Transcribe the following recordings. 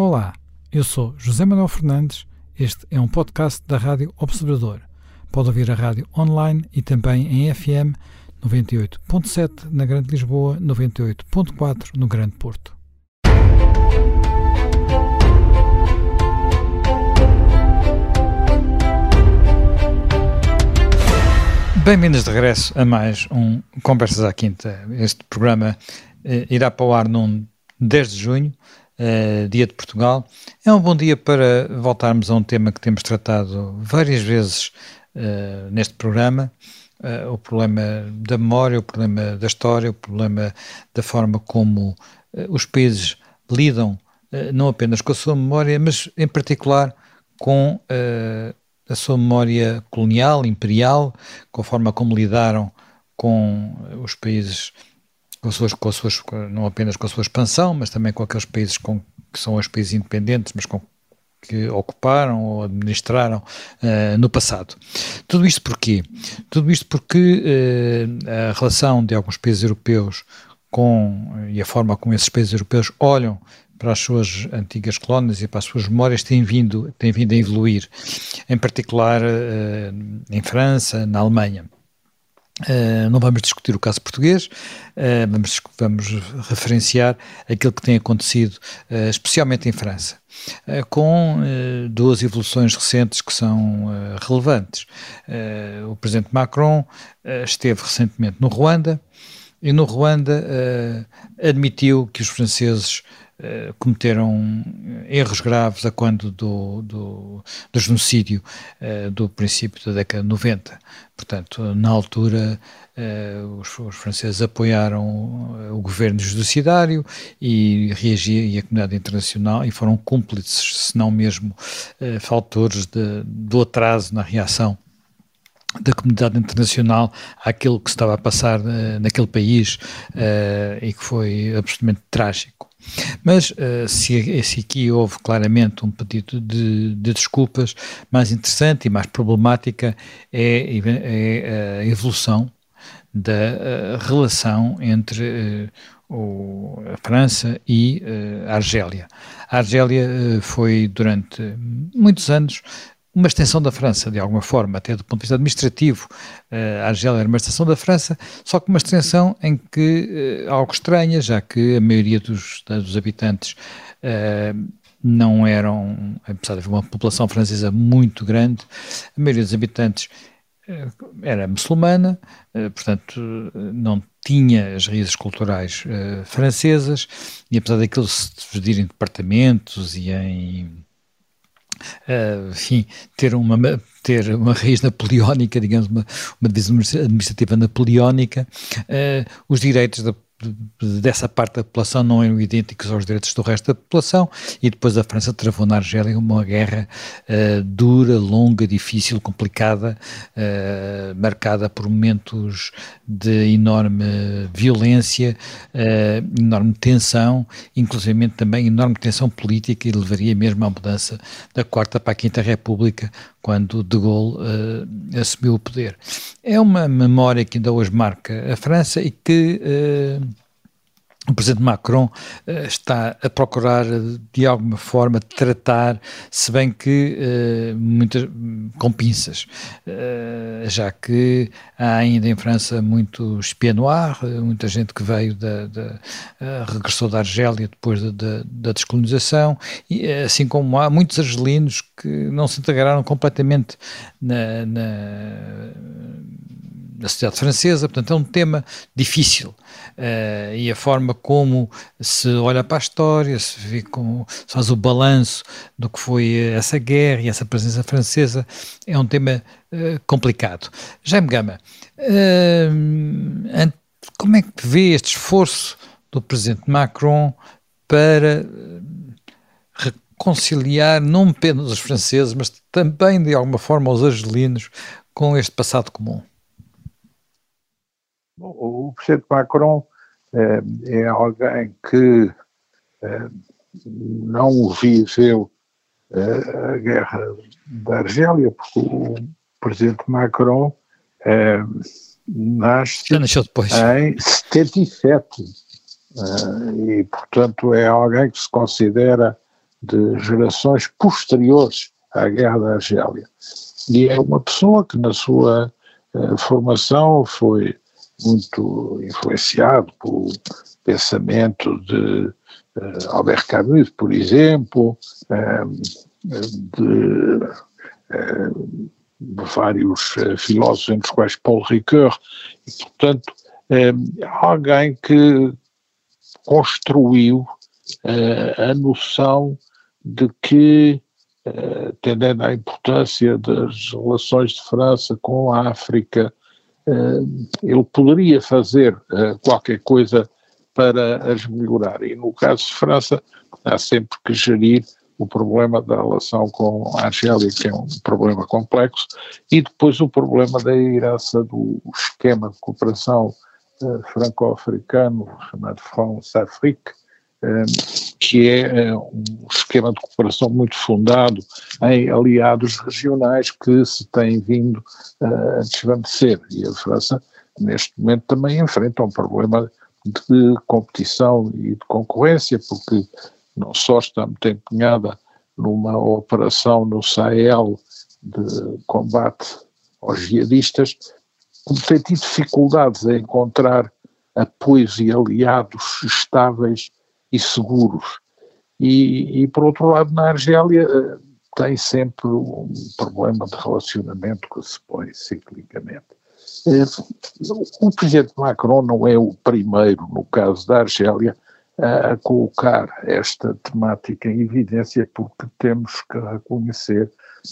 Olá, eu sou José Manuel Fernandes. Este é um podcast da Rádio Observador. Pode ouvir a rádio online e também em FM 98.7 na Grande Lisboa, 98.4 no Grande Porto. Bem-vindos de regresso a mais um Conversas à Quinta. Este programa eh, irá para o ar num 10 de junho, eh, dia de Portugal. É um bom dia para voltarmos a um tema que temos tratado várias vezes eh, neste programa. o problema da memória, o problema da história, o problema da forma como os países lidam não apenas com a sua memória, mas em particular com a sua memória colonial, imperial, com a forma como lidaram com os países, com, suas, com suas, não apenas com a sua expansão, mas também com aqueles países com, que são os países independentes, mas com que ocuparam ou administraram uh, no passado. Tudo isto porquê? Tudo isto porque uh, a relação de alguns países europeus com e a forma como esses países europeus olham para as suas antigas colónias e para as suas memórias tem vindo, tem vindo a evoluir, em particular uh, em França, na Alemanha. Uh, não vamos discutir o caso português, uh, vamos, vamos referenciar aquilo que tem acontecido, uh, especialmente em França, com duas evoluções recentes que são relevantes. o presidente Macron esteve recentemente no Ruanda e no Ruanda admitiu que os franceses eh, cometeram erros graves a quando do, do, do genocídio uh, do princípio da década de 90. Portanto, na altura, uh, os, os, franceses apoiaram o governo judiciário e reagia e a comunidade internacional e foram cúmplices, se não mesmo faltores de, do atraso na reação da comunidade internacional àquilo que se estava a passar uh, naquele país uh, e que foi absolutamente trágico. Mas uh, se, se, aqui houve claramente um pedido de, de, desculpas, mais interessante e mais problemática é, é a evolução da uh, relação entre uh, o, a França e a Argélia. A Argélia foi durante muitos anos uma extensão da França, de alguma forma, até do ponto de vista administrativo. Uh, a Argélia era uma extensão da França, só que uma extensão em que uh, algo estranha, já que a maioria dos, dos habitantes uh, não eram, apesar de haver uma população francesa muito grande, a maioria dos habitantes era muçulmana, portanto não tinha as raízes culturais francesas, e apesar daquilo se dividir em departamentos e em uh, enfim, ter uma, ter uma raiz napoleónica, digamos, uma, uma divisão administrativa napoleónica, uh, os direitos da dessa parte da população não eram idênticos aos direitos do resto da população e depois a França travou na Argélia uma guerra uh, dura, longa, difícil, complicada, uh, marcada por momentos de enorme violência, uh, enorme tensão, inclusive também enorme tensão política e levaria mesmo à mudança da quarta para a quinta república quando de Gaulle assumiu o poder. É uma memória que ainda hoje marca a França e que o presidente Macron uh, está a procurar de alguma forma tratar, se bem que uh, muitas, com pinças, já que há ainda em França muito noir, muita gente que veio da, da regressou da Argélia depois da, da, da, descolonização, e assim como há muitos argelinos que não se integraram completamente na, na na sociedade francesa, portanto é um tema difícil uh, e a forma como se olha para a história, se vê como se faz o balanço do que foi essa guerra e essa presença francesa é um tema uh, complicado. Jaime Gama, uh, como é que vê este esforço do presidente Macron para reconciliar não apenas os franceses, mas também de alguma forma os argelinos com este passado comum? O presidente Macron é, é alguém que é, não viveu é, a guerra da Argélia, porque o presidente Macron nasce em 77 e, portanto, é alguém que se considera de gerações posteriores à Guerra da Argélia. E é uma pessoa que, na sua formação, foi muito influenciado pelo pensamento de uh, Albert Camus, por exemplo, uh, de, de, vários filósofos, entre os quais Paul Ricoeur, e, portanto, alguém que construiu a noção de que eh, tendendo à importância das relações de França com a África, eh, ele poderia fazer eh, qualquer coisa para as melhorar. E no caso de França, há sempre que gerir o problema da relação com a Argélia, que é um problema complexo, e depois o problema da herança do esquema de cooperação franco-africano, chamado France-Afrique, que é um esquema de cooperação muito fundado em aliados regionais que se têm vindo a desvanecer. E a França, neste momento, também enfrenta um problema de competição e de concorrência, porque não só está muito empenhada numa operação no Sahel de combate aos jihadistas, como tem tido dificuldades em encontrar apoios e aliados estáveis e seguros. E, e por outro lado, na Argélia eh, tem sempre um problema de relacionamento que se põe ciclicamente. Eh, o presidente Macron não é o primeiro, no caso da Argélia, a colocar esta temática em evidência, porque temos que reconhecer,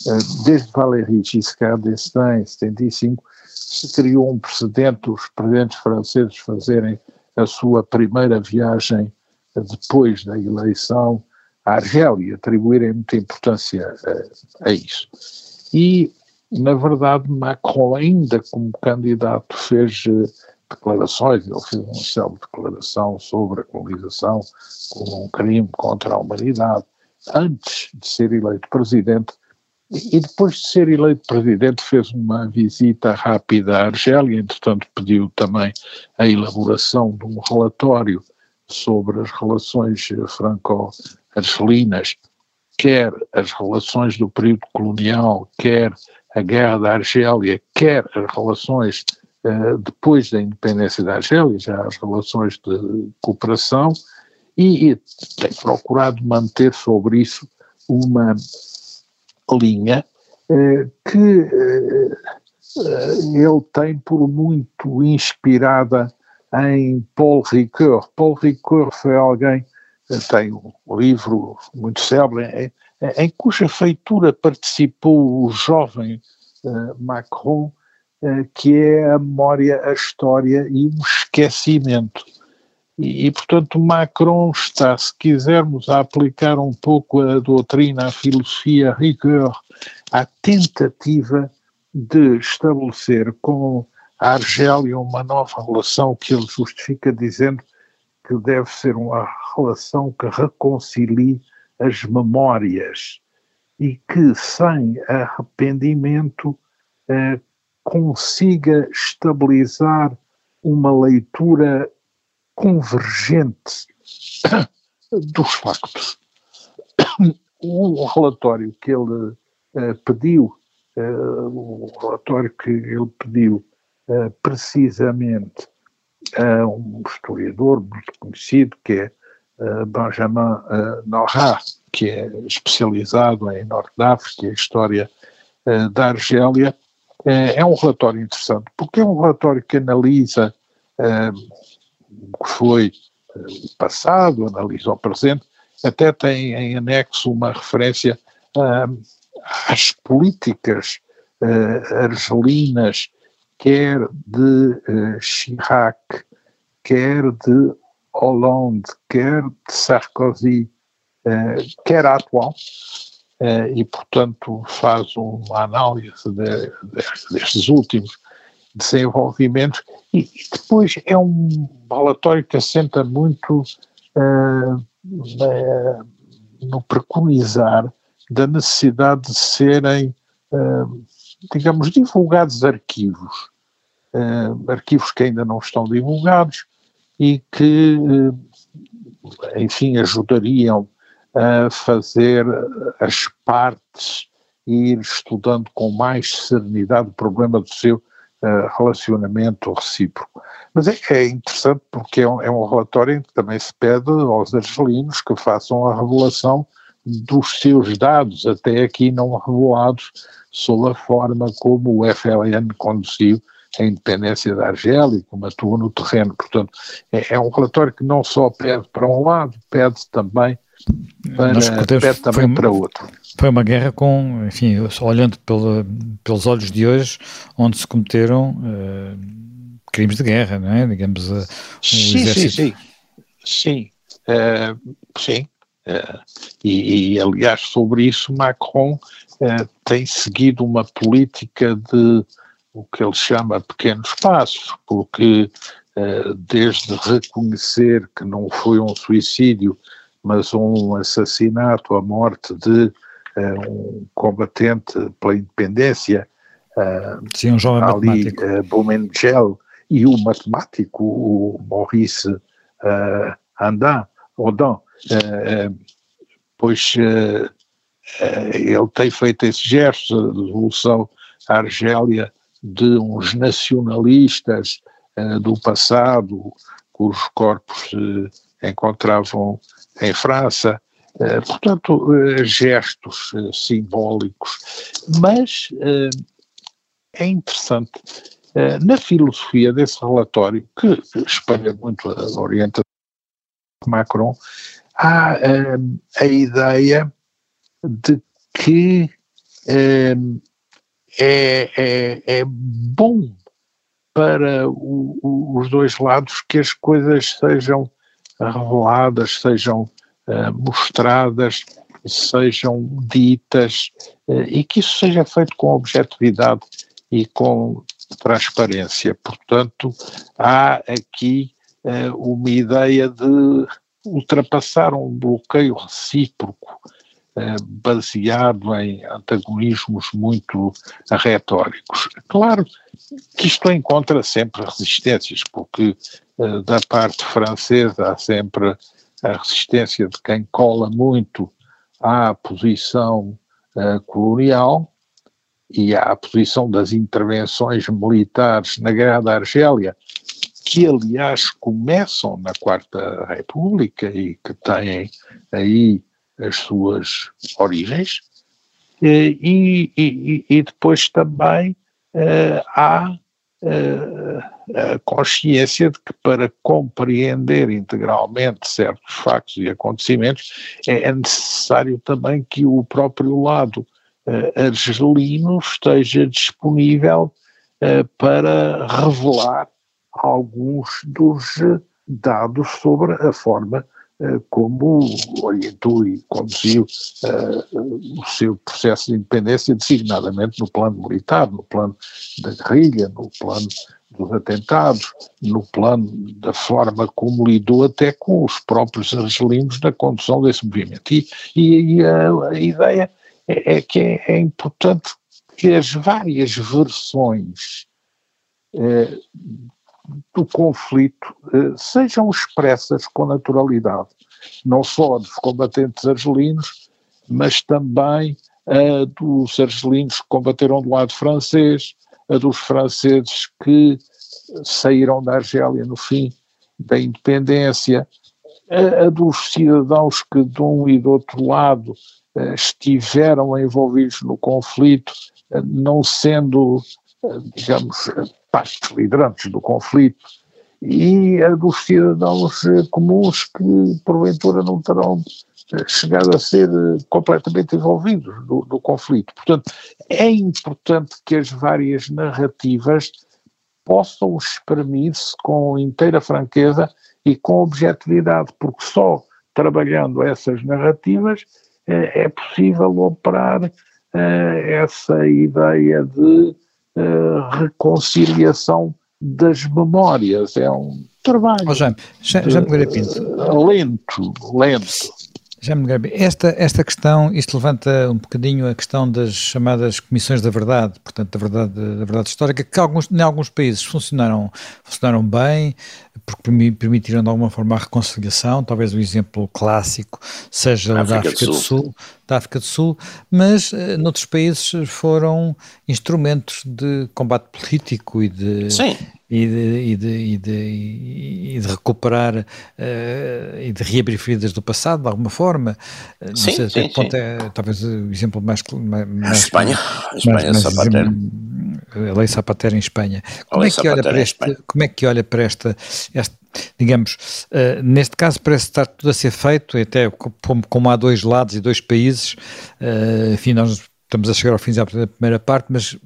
eh, desde Valéry Giscard d'Estaing, em 75, se criou um precedente os presidentes franceses fazerem a sua primeira viagem depois da eleição à Argélia, atribuírem muita importância a, a isso. E, na verdade, Macron, ainda como candidato, fez eh, declarações, ele fez uma célebre declaração sobre a colonização como um crime contra a humanidade, antes de ser eleito presidente, e depois de ser eleito presidente fez uma visita rápida à Argélia, entretanto pediu também a elaboração de um relatório sobre as relações franco-argelinas, quer as relações do período colonial, quer a guerra da Argélia, quer as relações uh, depois da independência da Argélia, já as relações de cooperação, e, e tem procurado manter sobre isso uma linha uh, que ele tem por muito inspirada em Paul Ricoeur. Paul Ricoeur foi alguém, tem um livro muito célebre, em, em cuja feitura participou o jovem uh, Macron, uh, que é a memória, a história e o esquecimento. E, e, portanto, Macron está, se quisermos, a aplicar um pouco a doutrina, a filosofia Ricoeur, à tentativa de estabelecer com a Argélia uma nova relação que ele justifica dizendo que deve ser uma relação que reconcilie as memórias e que, sem arrependimento, eh, consiga estabilizar uma leitura convergente dos factos. O relatório que ele eh, pediu, eh, o relatório que ele pediu uh, precisamente a um historiador muito conhecido que é uh, Benjamin uh, Nora, que é especializado em Norte da África e história da Argélia. é um relatório interessante, porque é um relatório que analisa o que foi o passado, analisa o presente, até tem em anexo uma referência às políticas argelinas quer de uh, Chirac, quer de Hollande, quer de Sarkozy, uh, quer atual, uh, e portanto faz uma análise de, de, destes últimos desenvolvimentos. E, e, depois é um relatório que assenta muito no preconizar da necessidade de serem digamos, divulgados arquivos, uh, arquivos que ainda não estão divulgados e que, uh, enfim, ajudariam a fazer as partes e ir estudando com mais serenidade o problema do seu uh, relacionamento recíproco. Mas é, é interessante porque é um, é um, relatório em que também se pede aos argelinos que façam a revelação dos seus dados, até aqui não revelados, sobre a forma como o FLN conduziu a independência da Argélia, como atua no terreno. Portanto, é, é, um relatório que não só pede para um lado, pede também para, pede também para outro. Foi uma guerra com, enfim, olhando pela, pelos olhos de hoje, onde se cometeram uh, crimes de guerra, não é? Digamos, uh, sim, exército... sim, sim, sim, uh, sim. E, e, aliás, sobre isso, Macron tem seguido uma política de o que ele chama pequenos passos, porque desde reconhecer que não foi um suicídio, mas um assassinato, a morte de uh, um combatente pela independência, uh, Sim, um jovem ali, matemático. Uh, e o matemático, o Maurice uh, Andin, Audin, pois ele tem feito esse gesto, a Revolução Argélia, de uns nacionalistas do passado, cujos corpos se encontravam em França, eh, portanto, eh, gestos eh, simbólicos. Mas é interessante, na filosofia desse relatório, que espelha muito a orientação de Macron, há a ideia de que é, é, é bom para o, o, os dois lados que as coisas sejam reveladas, sejam uh, mostradas, sejam ditas uh, e que isso seja feito com objetividade e com transparência. Portanto, há aqui uh, uma ideia de ultrapassar um bloqueio recíproco baseado em antagonismos muito retóricos. Claro que isto encontra sempre resistências, porque uh, da parte francesa há sempre a resistência de quem cola muito à posição uh, colonial e à posição das intervenções militares na Guerra da Argélia, que aliás começam na Quarta República e que têm aí as suas origens, eh, e, e, e depois também uh, há uh, a consciência de que para compreender integralmente certos factos e acontecimentos é, é necessário também que o próprio lado uh, argelino esteja disponível para revelar alguns dos dados sobre a forma eh, como orientou e conduziu uh, o seu processo de independência, designadamente no plano militar, no plano da guerrilha, no plano dos atentados, no plano da forma como lidou até com os próprios argelinos na condução desse movimento. E, e, e a, a, ideia é, é que é, é, importante que as várias versões eh, do conflito eh, sejam expressas com naturalidade, não só dos combatentes argelinos, mas também a dos argelinos que combateram do lado francês, a dos franceses que saíram da Argélia no fim da independência, a, a dos cidadãos que de um e do outro lado eh, estiveram envolvidos no conflito, eh, não sendo, digamos, liderantes do conflito e a dos cidadãos comuns que porventura não terão eh, chegado a ser eh, completamente envolvidos do, do conflito. Portanto, é importante que as várias narrativas possam exprimir-se com inteira franqueza e com objetividade, porque só trabalhando essas narrativas é, é possível operar é, essa ideia de reconciliação das memórias. É um trabalho. Oh, Jaime, Pinto. lento, lento. Já me esta, esta questão, isto levanta um bocadinho a questão das chamadas comissões da verdade, portanto, da verdade, da verdade histórica, que alguns, em alguns países funcionaram, funcionaram bem, porque permitiram de alguma forma a reconciliação, talvez o exemplo clássico seja África da África do Sul. do Sul, da África do Sul, mas uh, noutros países foram instrumentos de combate político e de, Sim e de, e de, e de, e de recuperar uh, e de reabrir feridas do passado de alguma forma. Eh, não sim, sei até sim, ponto sim. é talvez o exemplo mais. mais a Espanha, a Espanha mais, Zapatero. A lei Zapatero em Espanha. Como é, que olha para este, como é que olha para esta, esta digamos, uh, neste caso parece estar tudo a ser feito, até como, como há dois lados e dois países, uh, enfim, nós estamos a chegar ao fim da primeira parte, mas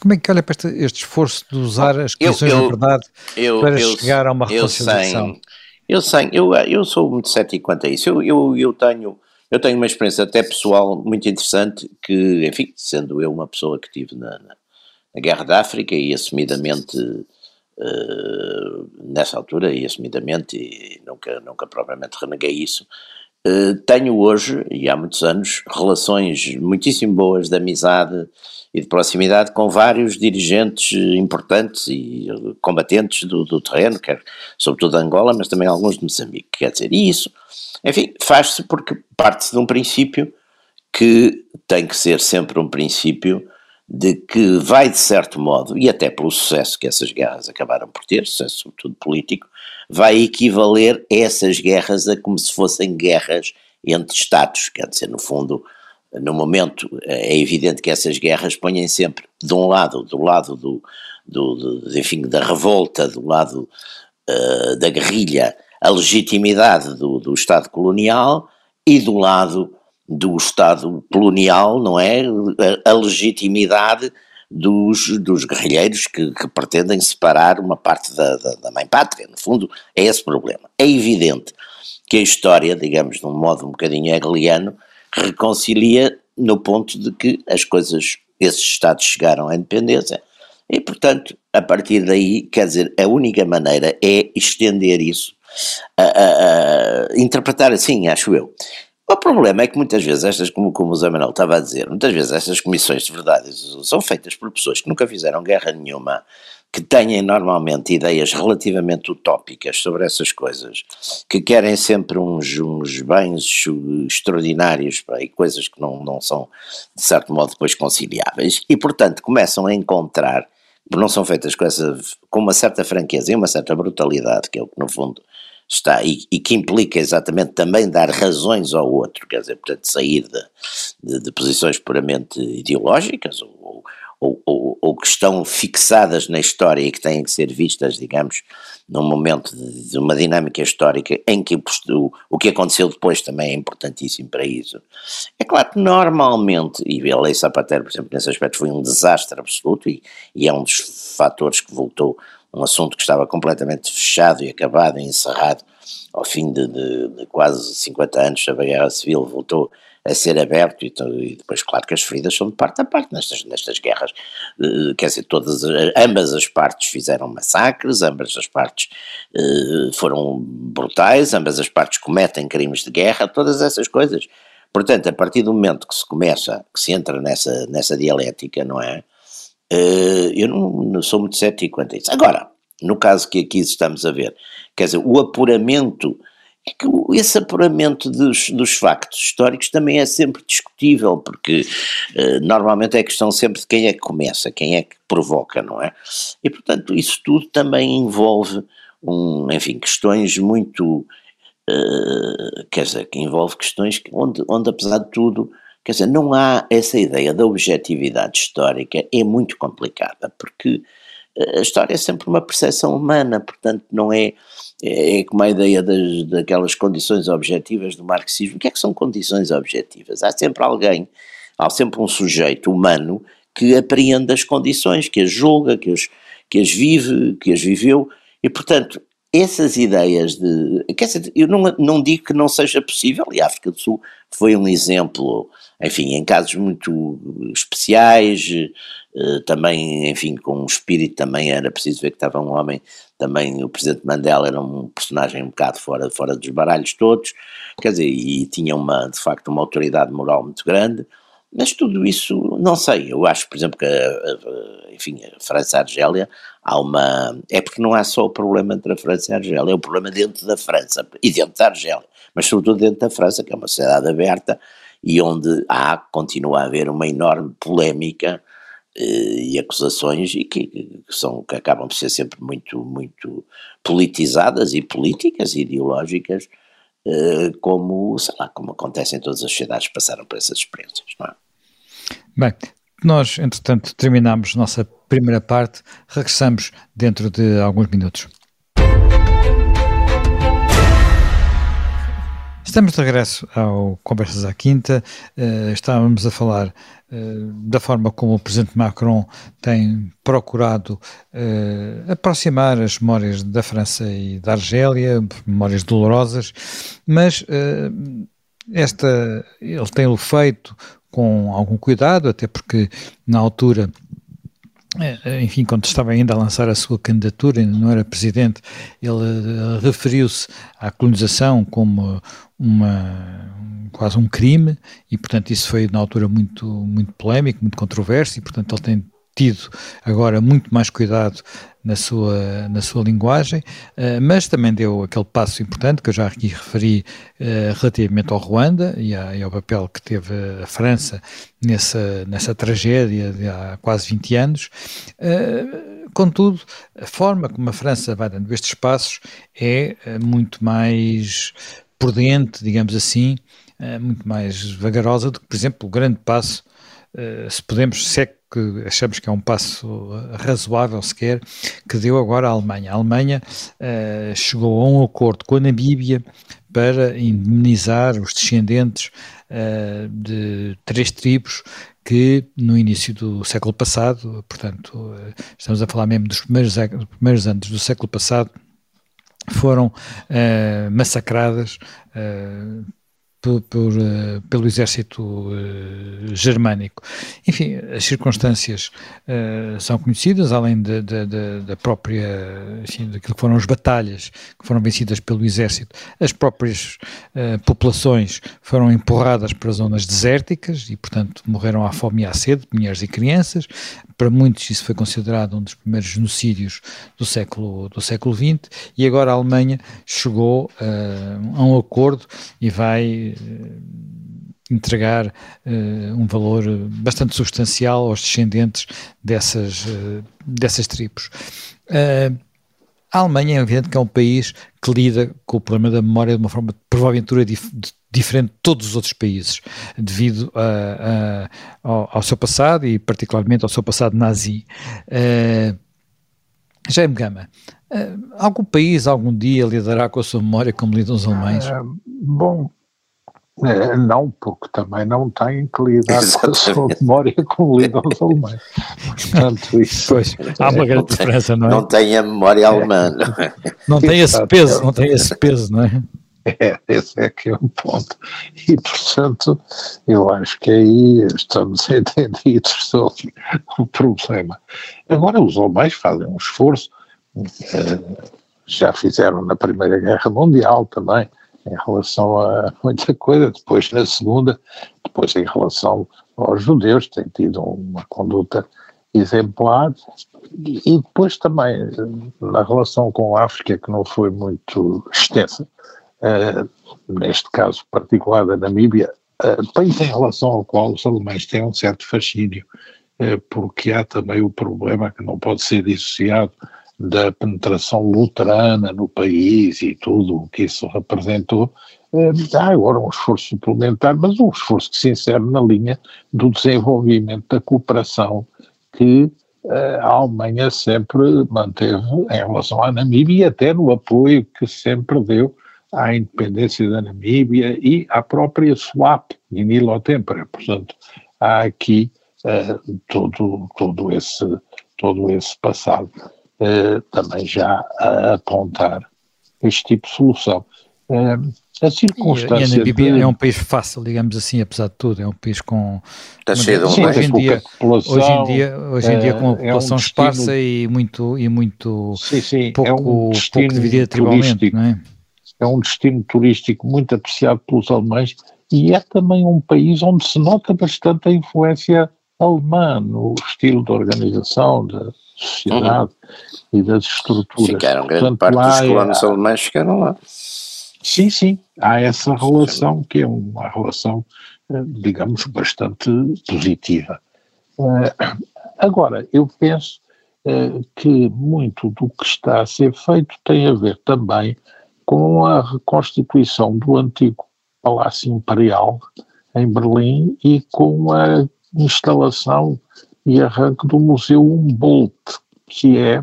como é que olha para este, este esforço de usar as questões da verdade eu, para eu, chegar a uma reconciliação? Eu sei, eu, eu sou muito cético quanto a isso. Eu, eu, eu, tenho, eu tenho uma experiência até pessoal muito interessante que, enfim, sendo eu uma pessoa que estive na, na, na Guerra da África e assumidamente uh, nessa altura e assumidamente e nunca, nunca propriamente reneguei isso, tenho hoje, e há muitos anos, relações muitíssimo boas de amizade e de proximidade com vários dirigentes importantes e combatentes do, do terreno, quer, sobretudo de Angola, mas também alguns de Moçambique. Quer dizer, e isso, enfim, faz-se porque parte-se de um princípio que tem que ser sempre um princípio de que vai, de certo modo, e até pelo sucesso que essas guerras acabaram por ter, sucesso sobretudo político, vai equivaler essas guerras a como se fossem guerras entre Estados, quer dizer, no fundo, no momento é evidente que essas guerras ponham sempre de um lado, do lado do, do, do enfim, da revolta, do lado uh, da guerrilha, a legitimidade do, do Estado colonial e do lado do Estado colonial, não é? A, legitimidade dos, dos guerrilheiros que, que, pretendem separar uma parte da, da, da mãe pátria. No fundo, é esse problema. É evidente que a história, digamos, de um modo um bocadinho hegeliano, reconcilia no ponto de que as coisas, esses Estados chegaram à independência e, portanto, a partir daí, quer dizer, a única maneira é estender isso, a, a, a interpretar assim, acho eu. O problema é que muitas vezes estas, como, como o Zé Manuel estava a dizer, muitas vezes estas comissões de verdade são feitas por pessoas que nunca fizeram guerra nenhuma, que têm normalmente ideias relativamente utópicas sobre essas coisas, que querem sempre uns, uns bens extraordinários e coisas que não, não são, de certo modo, depois conciliáveis, e portanto começam a encontrar, não são feitas com, essa, com uma certa franqueza e uma certa brutalidade, que é o que no fundo está, e, e, que implica exatamente também dar razões ao outro, quer dizer, portanto, sair de, de, de posições puramente ideológicas ou, ou, ou, ou, que estão fixadas na história e que têm que ser vistas, digamos, num momento de, de uma dinâmica histórica em que o, o que aconteceu depois também é importantíssimo para isso. É claro que normalmente, e a lei Zapatero, por exemplo, nesse aspecto foi um desastre absoluto e, e é um dos fatores que voltou um assunto que estava completamente fechado e acabado e encerrado ao fim de, de, de quase 50 anos sobre a Guerra Civil, voltou a ser aberto e, e, depois claro que as feridas são de parte a parte nestas, nestas guerras, uh, quer dizer, todas, ambas as partes fizeram massacres, ambas as partes uh, foram brutais, ambas as partes cometem crimes de guerra, todas essas coisas. Portanto, a partir do momento que se começa, que se entra nessa, nessa dialética, não é? Uh, eu não, não, sou muito cético quanto a isso. Agora, no caso que aqui estamos a ver, quer dizer, o apuramento é que esse apuramento dos, dos factos históricos também é sempre discutível, porque uh, normalmente é questão sempre de quem é que começa, quem é que provoca, não é? E portanto isso tudo também envolve, um, enfim, questões muito, uh, quer dizer, que envolve questões onde, onde apesar de tudo, quer dizer, não há essa ideia da objetividade histórica, é muito complicada, porque a história é sempre uma percepção humana, portanto não é é, é como a ideia das, daquelas condições objetivas do marxismo. O que é que são condições objetivas? Há sempre alguém, há sempre um sujeito humano que apreende as condições, que as julga, que as, que as vive, que as viveu, e portanto essas ideias de. Quer dizer, eu não, não digo que não seja possível, e a África do Sul foi um exemplo, enfim, em casos muito especiais, eh, também, enfim, com um espírito também era preciso ver que estava um homem, também o Presidente Mandela era um personagem um bocado fora, fora dos baralhos todos, quer dizer, e tinha uma, de facto, uma autoridade moral muito grande. Mas tudo isso, não sei, eu acho, por exemplo, que, a, a, enfim, a França e a Argélia, há uma. É porque não há só o problema entre a França e a Argélia, é o problema dentro da França e dentro da Argélia, mas sobretudo dentro da França, que é uma sociedade aberta e onde há, continua a haver uma enorme polémica eh, e acusações e que, que, são, que acabam por ser sempre muito, muito politizadas e políticas e ideológicas eh, como, sei lá, como acontece em todas as sociedades que passaram por essas experiências, não é? Bem, nós, entretanto, terminamos nossa primeira parte, regressamos dentro de alguns minutos. Estamos de regresso ao Conversas à Quinta. Uh, estávamos a falar uh, da forma como o Presidente Macron tem procurado uh, aproximar as memórias da França e da Argélia, memórias dolorosas, mas esta, ele tem-o feito com algum cuidado, até porque na altura enfim, quando estava ainda a lançar a sua candidatura, ainda não era presidente, ele uh, referiu-se à colonização como uma quase um crime e, portanto, isso foi na altura muito muito polémico, muito controverso e, portanto, ele tem tido agora muito mais cuidado na sua, na sua linguagem, uh, mas também deu aquele passo importante que eu já aqui referi uh, relativamente ao Ruanda e, ao papel que teve a França nessa, nessa tragédia de há quase 20 anos. Uh, contudo, a forma como a França vai dando estes passos é muito mais prudente, digamos assim, muito mais vagarosa do que, por exemplo, o grande passo, se podemos, se é que achamos que é um passo razoável sequer, que deu agora a Alemanha. A Alemanha uh, chegou a um acordo com a Namíbia para indemnizar os descendentes uh, de três tribos que no início do século passado, portanto, estamos a falar mesmo dos primeiros, dos primeiros anos do século passado, foram massacradas por, por, uh, pelo exército uh, germânico. Enfim, as circunstâncias uh, são conhecidas, além de, de, de, da própria, enfim, daquilo que foram as batalhas que foram vencidas pelo exército, as próprias populações foram empurradas para zonas desérticas e, portanto, morreram à fome e à sede, mulheres e crianças. Para muitos isso foi considerado um dos primeiros genocídios do século, do século XX e agora a Alemanha chegou a um acordo e vai eh, entregar uh, um valor bastante substancial aos descendentes dessas, uh, dessas tribos. Uh, a Alemanha é evidente que é um país que lida com o problema da memória de uma forma provavelmente dif diferente de todos os outros países, devido a, a, ao, ao, seu passado e particularmente ao seu passado nazi. Jaime Gama, algum país algum dia lidará com a sua memória como lidam os alemães? bom, é, não, porque também não têm que lidar Exatamente. com a sua memória como lidam os alemães. Portanto, isso. Pois, há uma grande diferença, não é? Não tem a memória alemã. Não, é? não tem esse peso, não tem esse peso, não é? É, esse é que é o ponto. E, portanto, eu acho que aí estamos entendidos sobre o problema. Agora, os alemães fazem um esforço, eh, já fizeram na Primeira Guerra Mundial também, em relação a muita coisa, depois na segunda, depois em relação aos judeus, tem tido uma conduta exemplar, e, depois também na relação com a África, que não foi muito extensa, uh, neste caso particular da Namíbia, uh, país em relação ao qual os alemães têm um certo fascínio, uh, porque há também o problema que não pode ser dissociado da penetração luterana no país e tudo o que isso representou, eh, há agora um esforço suplementar, mas um esforço que se insere na linha do desenvolvimento da cooperação que eh, a Alemanha sempre manteve em relação à Namíbia e até no apoio que sempre deu à independência da Namíbia e à própria SWAP, Nilo Tempera. Portanto, há aqui uh, todo, todo, esse, todo esse passado. Eh, também já a apontar este tipo de solução. Uh, a circunstância. E, a Namíbia de... é um país fácil, digamos assim, apesar de tudo. É um país com. Está cheio de hoje, em dia, hoje em dia, hoje em dia, com uma população é um destino, esparsa e muito, e muito sim, sim, pouco, é um pouco dividida tribalmente, não é? É um destino turístico muito apreciado pelos alemães e é também um país onde se nota bastante a influência alemã no estilo de organização da sociedade uhum. e das estruturas. Ficaram, grande Portanto, parte dos colonos é, alemães ficaram lá. Sim, sim, há essa relação que é uma relação, eh, digamos, bastante positiva. Eh, agora, eu penso eh, que muito do que está a ser feito tem a ver também com a reconstituição do antigo Palácio Imperial em Berlim e com a instalação e arranque do Museu Humboldt, que é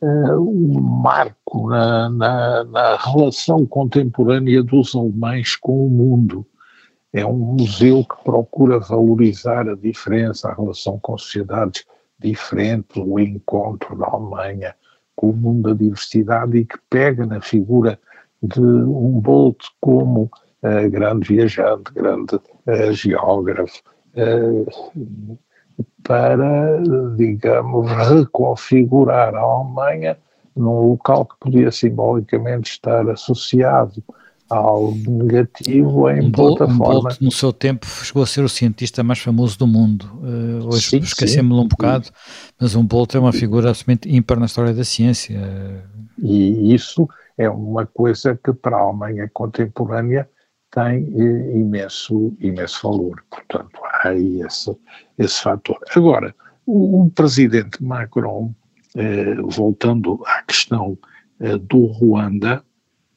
uh, um marco na, na, na, relação contemporânea dos alemães com o mundo. É um museu que procura valorizar a diferença, a relação com sociedades diferentes, o encontro da Alemanha com o mundo da diversidade e que pega na figura de Humboldt como uh, grande viajante, grande uh, geógrafo, uh, para, digamos, reconfigurar a Alemanha num local que podia simbolicamente estar associado a algo negativo em plataforma. Bolt, no seu tempo chegou a ser o cientista mais famoso do mundo. Uh, hoje esquecemos-lo um bocado, mas um Bolt é uma figura absolutamente ímpar na história da ciência. E isso é uma coisa que para a Alemanha contemporânea tem eh, imenso, imenso valor. Portanto, há aí esse, esse fator. Agora, o, o presidente Macron, eh, voltando à questão eh, do Ruanda,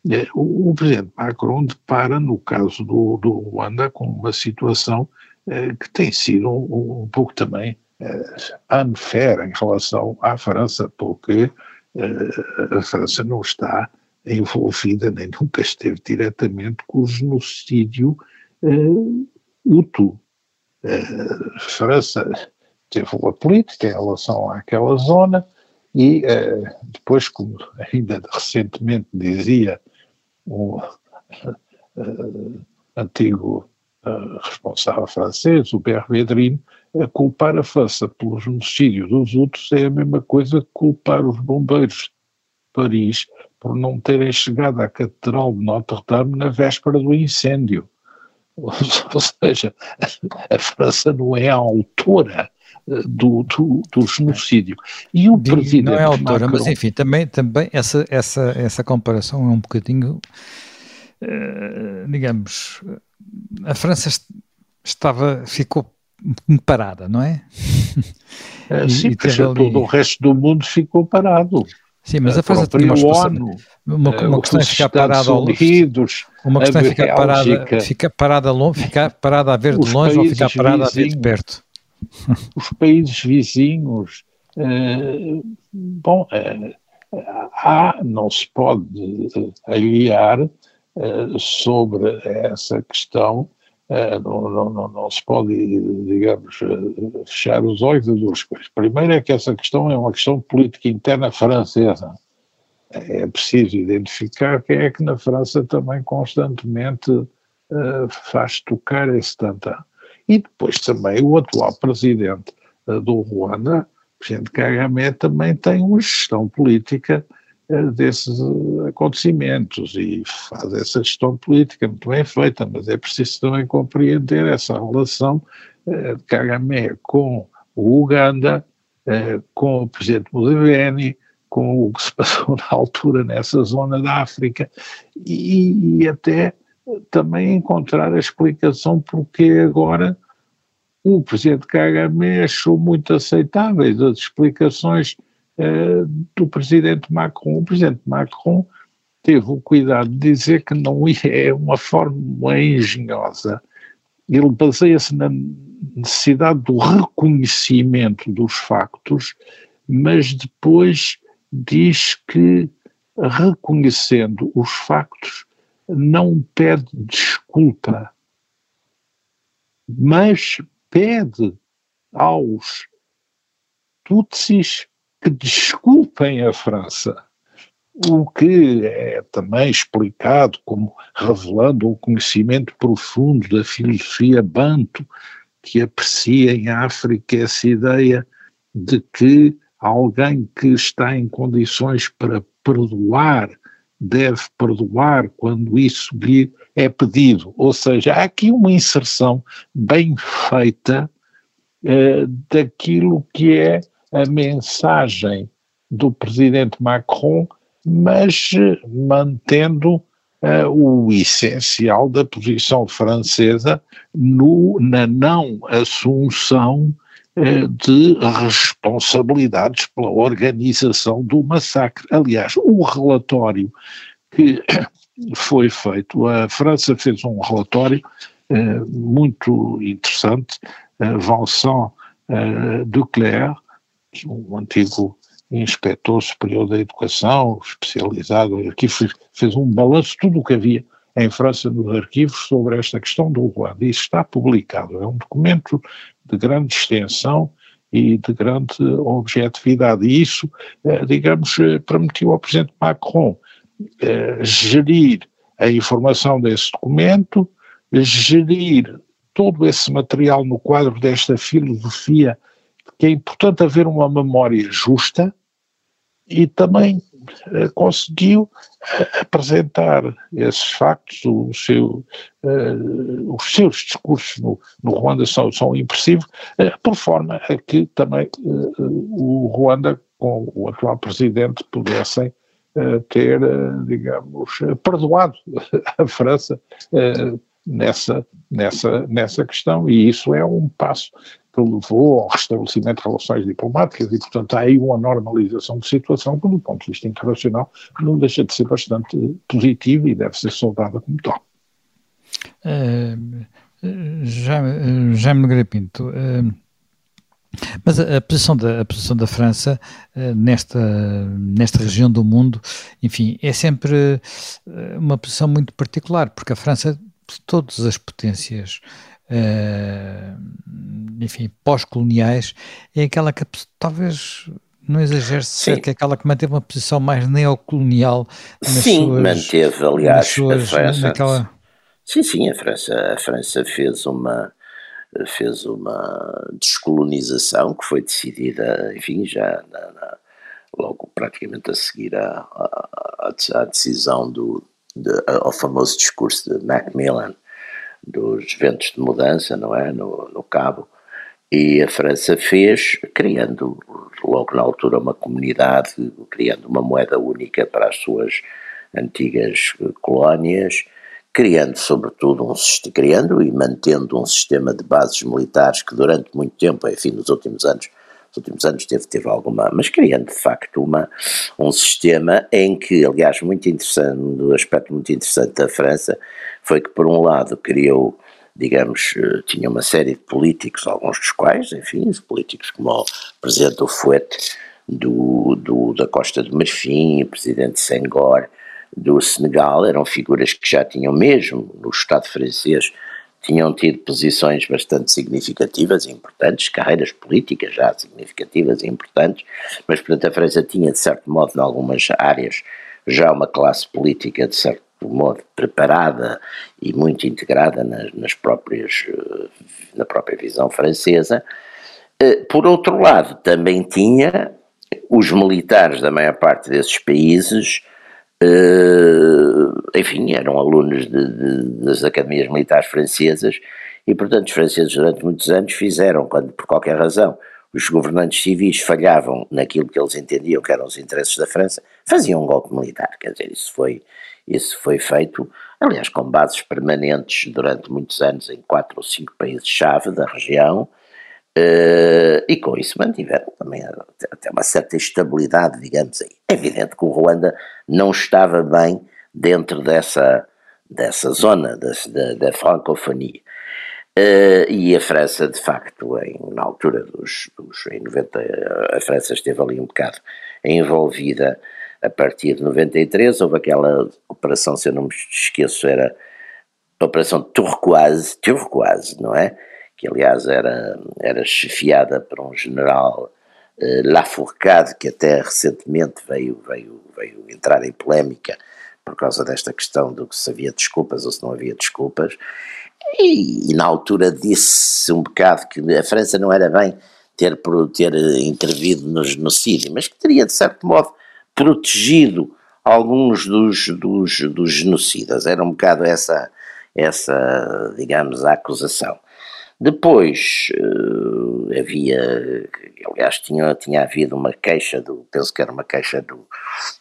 eh, o, o, presidente Macron depara, no caso do, do Ruanda, com uma situação eh, que tem sido um, um pouco também eh, unfair em relação à França, porque a França não está envolvida, nem nunca esteve diretamente com o genocídio uh, Hutu. Uh, França teve uma política em relação àquela zona e uh, depois, como ainda recentemente dizia um uh, antigo responsável francês, o Pierre Vedrine, culpar a França pelo genocídio dos Hutus é a mesma coisa que culpar os bombeiros de Paris por não terem chegado à Catedral de Notre-Dame na véspera do incêndio. Ou seja, a França não é a autora eh, do, do, do genocídio. E o presidente. Não é autora, Macron, mas enfim, também, também essa, essa, essa comparação é um bocadinho. Uh, digamos, a França estava, ficou parada, não é? é sim, e todo ali... o resto do mundo ficou parado. Sim, mas a França tem uma, ONU, uma, uma questão é ficar parada ao Unidos, uma questão é ficar parada, ficar parada longe, ficar parada a ver de longe ou ficar parada vizinhos, a ver de perto. Os países vizinhos, eh, bom, eh, há, não se pode aliar eh, sobre essa questão não, não, não, não, se pode, digamos, uh, fechar os olhos a duas coisas. Primeiro é que essa questão é uma questão política interna francesa. É preciso identificar quem é que na França também constantemente uh, faz tocar esse tantã. E depois também o atual presidente do Ruanda, presidente Kagame, também tem uma gestão política eh, desses eh, acontecimentos e faz essa gestão política muito bem feita, mas é preciso também compreender essa relação eh, de Kagame com o Uganda, com o presidente Museveni, com o que se passou na altura nessa zona da África e, e até também encontrar a explicação porque agora o presidente Kagame achou muito aceitáveis as explicações eh, do presidente Macron. O presidente Macron teve o cuidado de dizer que não é uma forma engenhosa. Ele baseia-se na necessidade do reconhecimento dos factos, mas depois diz que, reconhecendo os factos, não pede desculpa, mas pede aos Tutsis que desculpem a França. o que é também explicado como revelando o conhecimento profundo da filosofia banto, que aprecia em África essa ideia de que alguém que está em condições para perdoar deve perdoar quando isso lhe é pedido. Ou seja, há aqui uma inserção bem feita eh, daquilo que é a mensagem do presidente Macron, mas eh, mantendo uh, o essencial da posição francesa no, na não assunção uh, de responsabilidades pela organização do massacre. Aliás, o relatório que foi feito, a França fez um relatório uh, muito interessante, Vincent Duclerc, um antigo inspetor superior da educação, especializado em arquivos, fez um balanço de tudo o que havia em França nos arquivos sobre esta questão do Ruanda. Isso está publicado, é um documento de grande extensão e de grande objetividade. E isso, eh, digamos, eh, permitiu ao Presidente Macron eh, gerir a informação desse documento, gerir todo esse material no quadro desta filosofia que é importante haver uma memória justa e também uh, conseguiu uh, apresentar esses factos, o seu, uh, os seus discursos no, no Ruanda são, são impressivos, por forma a que também o Ruanda, com o atual presidente, pudessem ter, digamos, perdoado a França nessa, nessa, nessa questão, e isso é um passo que levou ao restabelecimento de relações diplomáticas e, portanto, há aí uma normalização de situação que, do ponto de vista internacional, não deixa de ser bastante positiva e deve ser saudada como tal. Uh, Jaime, Jaime Pinto, uh, mas a, posição da, a posição da França nesta, nesta região do mundo, enfim, é sempre uma posição muito particular, porque a França, de todas as potências uh, enfim, pós-coloniais, é aquela que talvez não exagere ser que é aquela que manteve uma posição mais neocolonial Sim, suas, manteve, aliás, suas, a França. Naquela... Sim, sim, a França, a França fez uma fez uma descolonização que foi decidida, enfim, já na, na, logo praticamente a seguir à, à, à decisão do, de, ao famoso discurso de Macmillan, dos ventos de mudança, não é? No, no Cabo. E a França fez, criando logo na altura uma comunidade, criando uma moeda única para as suas antigas colónias, criando sobretudo um criando e mantendo um sistema de bases militares que durante muito tempo, enfim, nos últimos anos, nos últimos anos teve, teve alguma, mas criando de facto uma, um sistema em que, aliás, muito interessante, um aspecto muito interessante da França foi que, por um lado, criou, digamos, eh, tinha uma série de políticos, alguns dos quais, enfim, políticos como o presidente do Fouet, do, do, da Costa do Marfim, o presidente Senghor, do Senegal, eram figuras que já tinham mesmo no Estado francês tinham tido posições bastante significativas e importantes, carreiras políticas já significativas e importantes, mas portanto a França tinha de certo modo em algumas áreas já uma classe política de certo modo preparada e muito integrada nas, nas próprias, eh, na própria visão francesa. Eh, por outro lado, também tinha os militares da maior parte desses países, enfim, eram alunos de, de, das academias militares francesas e, portanto, os franceses durante muitos anos fizeram, quando por qualquer razão os governantes civis falhavam naquilo que eles entendiam que eram os interesses da França, faziam um golpe militar. Quer dizer, isso foi isso foi feito, aliás, com bases permanentes durante muitos anos em quatro ou cinco países-chave da região, Uh, e com isso mantiveram também até uma certa estabilidade, digamos aí. É evidente que o Ruanda não estava bem dentro dessa, dessa zona da, da, da francofonia. Uh, e a França, de facto, em, na altura dos, dos, em 90, a França esteve ali um bocado envolvida a partir de 93 houve aquela operação, se eu não me esqueço, era a Operação Turquoise, Turquoise, não é? Que aliás era, era chefiada por um general uh, Lafourcade, que até recentemente veio, veio, veio entrar em polémica por causa desta questão do que se havia desculpas ou se não havia desculpas, e, e na altura disse um bocado que a França não era bem ter, ter intervido no genocídio, mas que teria de certo modo protegido alguns dos, dos, dos genocidas, era um bocado essa, essa digamos, a acusação. Depois uh, havia, aliás, tinha, tinha havido uma queixa, do, penso que era uma queixa do,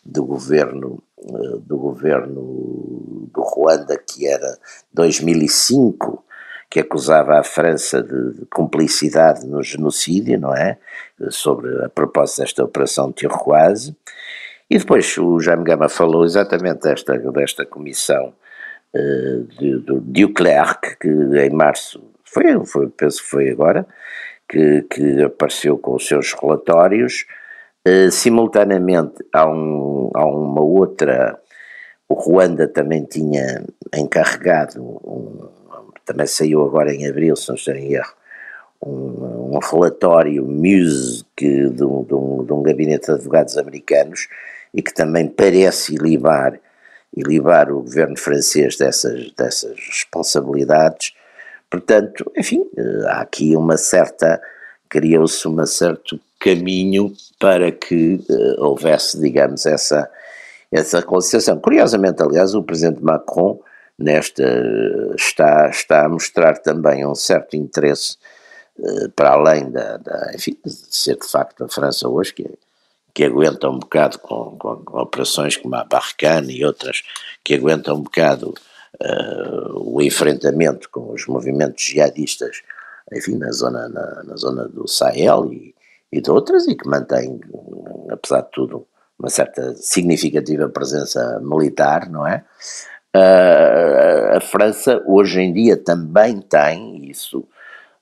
do governo uh, do governo do Ruanda, que era 2005, que acusava a França de, de cumplicidade no genocídio, não é? Sobre a propósito desta operação Turquoise. E depois o Jaime Gama falou exatamente desta, desta comissão uh, de, de Leclerc, que em março foi, foi, penso que foi agora, que, que apareceu com os seus relatórios. Uh, simultaneamente há, um, há uma outra, o Ruanda também tinha encarregado, um, também saiu agora em abril, se não estou em erro, um, um relatório MUSE de, de, um, de um gabinete de advogados americanos e que também parece ilibar, ilibar o governo francês dessas, dessas responsabilidades Portanto, enfim, eh, há aqui uma certa, criou-se um certo caminho para que uh, houvesse, digamos, essa, essa conciliação. Curiosamente, aliás, o presidente Macron nesta está, está a mostrar também um certo interesse uh, para além da, da, enfim, de ser de facto a França hoje, que, que aguenta um bocado com, com, com operações como a Barkhane e outras, que aguentam um bocado o enfrentamento com os movimentos jihadistas, enfim, na zona, na, na zona do Sahel e, e de outras, e que mantém, apesar de tudo, uma certa significativa presença militar, não é? Uh, a França hoje em dia também tem, isso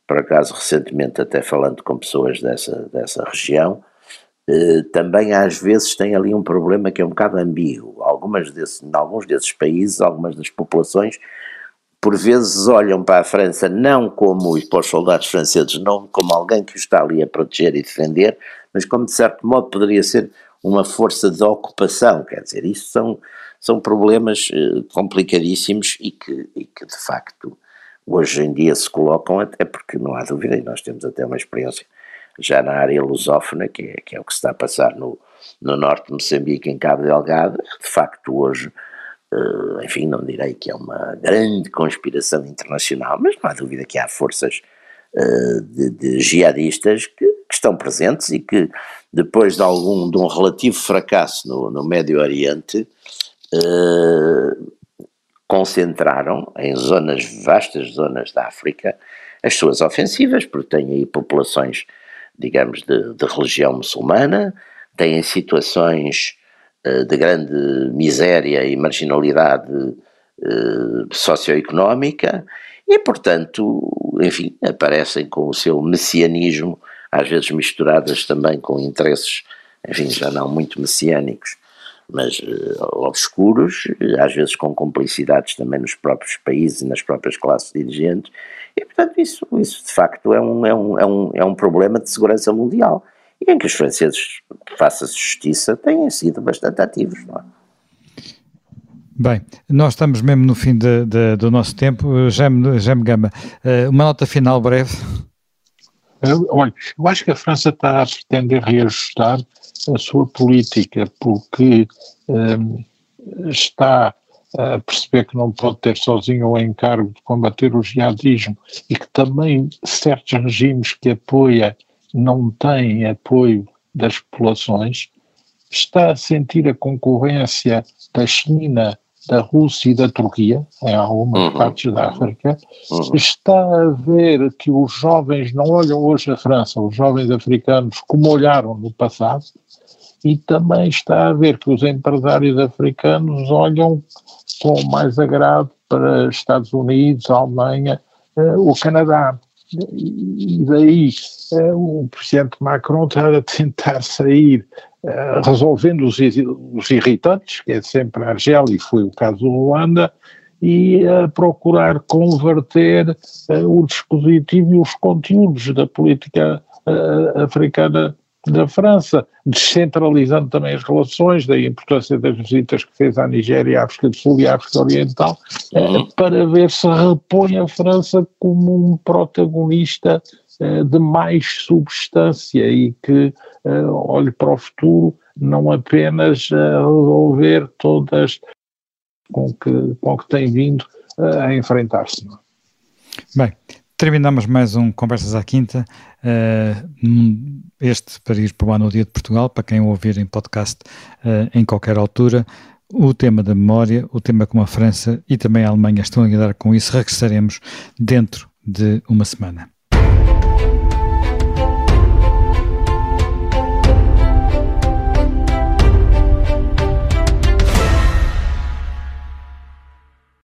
por acaso recentemente até falando com pessoas dessa, dessa região, também às vezes tem ali um problema que é um bocado ambíguo. Algumas desse, alguns desses países, algumas das populações, por vezes olham para a França não como, e para os soldados franceses, não como alguém que está ali a proteger e defender, mas como de certo modo poderia ser uma força de ocupação, quer dizer, isso são, são problemas eh, complicadíssimos e que, e que de facto hoje em dia se colocam, até porque não há dúvida, e nós temos até uma experiência já na área lusófona, que é, que é o que se está a passar no, no norte de Moçambique, em Cabo Delgado, de facto hoje, uh, enfim, não direi que é uma grande conspiração internacional, mas não há dúvida que há forças uh, de, de, jihadistas que, que, estão presentes e que depois de algum, de um relativo fracasso no, no Médio Oriente, uh, concentraram em zonas, vastas zonas da África, as suas ofensivas, porque têm aí populações, digamos, de, de religião muçulmana, têm situações uh, de grande miséria e marginalidade uh, socioeconómica e, portanto, enfim, aparecem com o seu messianismo, às vezes misturadas também com interesses, enfim, já não muito messiânicos, mas uh, obscuros, às vezes com complicidades também nos próprios países e nas próprias classes dirigentes, e portanto isso, isso de facto é um, é, um, é, um, é um problema de segurança mundial e em que os franceses, faça-se justiça, têm sido bastante ativos, não é? Bem, nós estamos mesmo no fim de, de, do nosso tempo. Jaime, Jaime Gama, eh, uma nota final breve. Olha, eu acho que a França está a pretender reajustar a sua política, porque um, está a perceber que não pode ter sozinho o encargo de combater o jihadismo e que também certos regimes que apoia não tem apoio das populações, está a sentir a concorrência da China, da Rússia e da Turquia, em algumas uhum. partes da África, uhum. está a ver que os jovens não olham hoje a França, os jovens africanos, como olharam no passado, e também está a ver que os empresários africanos olham com mais agrado para Estados Unidos, Alemanha, eh, o Canadá. E daí eh, o presidente Macron está a tentar sair eh, resolvendo os, os irritantes, que é sempre a Argélia, e foi o caso do Luanda, e a procurar converter o dispositivo e os conteúdos da política africana da França, descentralizando também as relações, da importância das visitas que fez à Nigéria, à África do Sul e à África Oriental, uhum. para ver se repõe a França como um protagonista de mais substância e que olhe para o futuro não apenas resolver todas com que, com que tem vindo a enfrentar-se. É? Bem, terminamos mais um Conversas à Quinta, uh, este para ir para o ano dia de Portugal, para quem ouvir em podcast uh, em qualquer altura. O tema da memória, o tema como a França e também a Alemanha estão a lidar com isso, regressaremos dentro de uma semana.